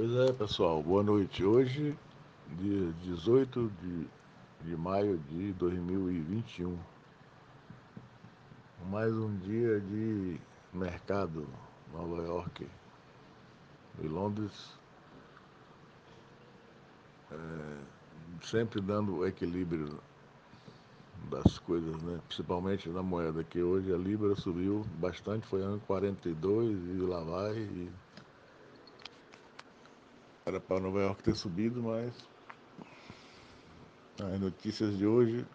Pois é, pessoal, boa noite. Hoje, dia 18 de, de maio de 2021. Mais um dia de mercado, Nova York e Londres. É, sempre dando equilíbrio das coisas, né? principalmente na moeda, que hoje a Libra subiu bastante, foi ano 42 e lá vai. E era para Nova York ter subido, mas as notícias de hoje,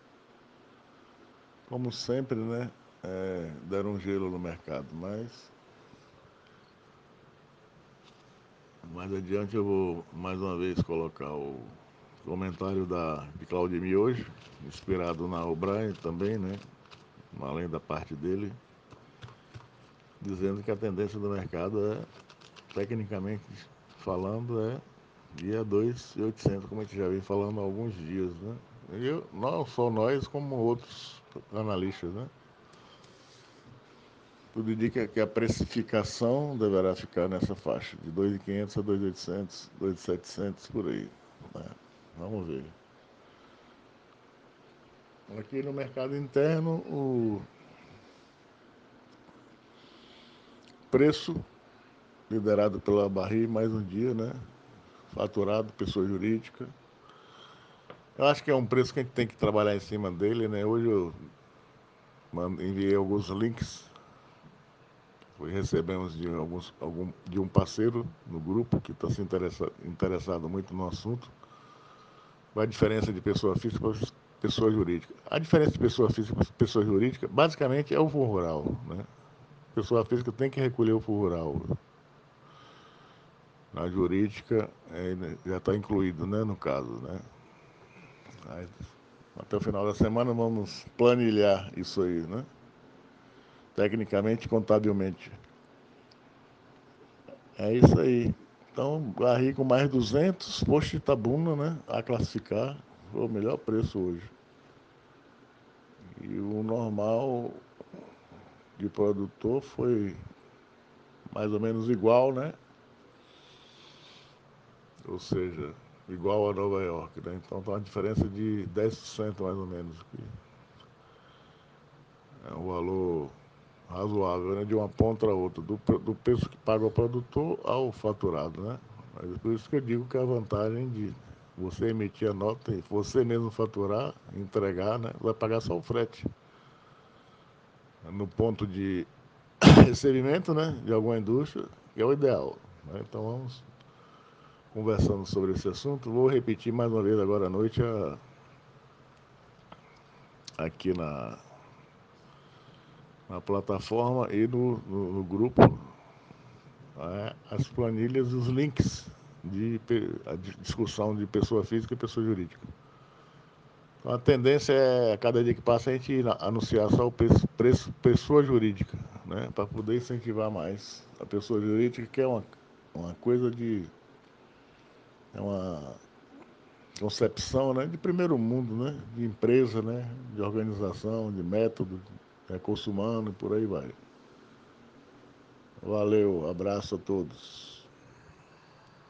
como sempre, né? É, deram um gelo no mercado, mas mais adiante eu vou mais uma vez colocar o comentário da, de Claudemir hoje, inspirado na O'Brien também, né? Além da parte dele, dizendo que a tendência do mercado é, tecnicamente falando, é dia 2,800, como a gente já vem falando há alguns dias, né? Eu, não só nós, como outros analistas, né? Tudo indica que a precificação deverá ficar nessa faixa, de 2.500 a 2.800, 2.700, por aí. Né? Vamos ver. Aqui no mercado interno, o preço liderado pela Barri mais um dia, né? Faturado, pessoa jurídica. Eu acho que é um preço que a gente tem que trabalhar em cima dele, né? Hoje eu enviei alguns links. Recebemos de, alguns, algum, de um parceiro no grupo que está se interessa, interessado muito no assunto. A diferença de pessoa física para pessoa jurídica? A diferença de pessoa física para pessoa jurídica, basicamente, é o fundo rural. Né? Pessoa física tem que recolher o fundo rural. Na jurídica, é, já está incluído, né, no caso. Né? Aí, até o final da semana vamos planilhar isso aí, né? Tecnicamente, contabilmente. É isso aí. Então, Garri com mais 200, posto de Tabuna, né? A classificar, foi o melhor preço hoje. E o normal de produtor foi mais ou menos igual, né? Ou seja, igual a Nova York, né? Então tem uma diferença de 10% mais ou menos. É um valor razoável, né? de uma ponta a outra, do, do preço que paga o produtor ao faturado, né? Mas é por isso que eu digo que a vantagem de você emitir a nota e você mesmo faturar, entregar, né? Vai pagar só o frete. No ponto de recebimento, né? De alguma indústria, que é o ideal. Né? Então vamos conversando sobre esse assunto. Vou repetir mais uma vez agora à noite a, aqui na na plataforma e no, no, no grupo é, as planilhas e os links de, de, discussão de pessoa física e pessoa jurídica. Então, a tendência é, a cada dia que passa, a gente anunciar só o preço, preço pessoa jurídica, né, para poder incentivar mais a pessoa jurídica, que é uma, uma coisa de. É uma concepção né, de primeiro mundo, né, de empresa, né, de organização, de método, recurso humano e por aí vai. Valeu, abraço a todos.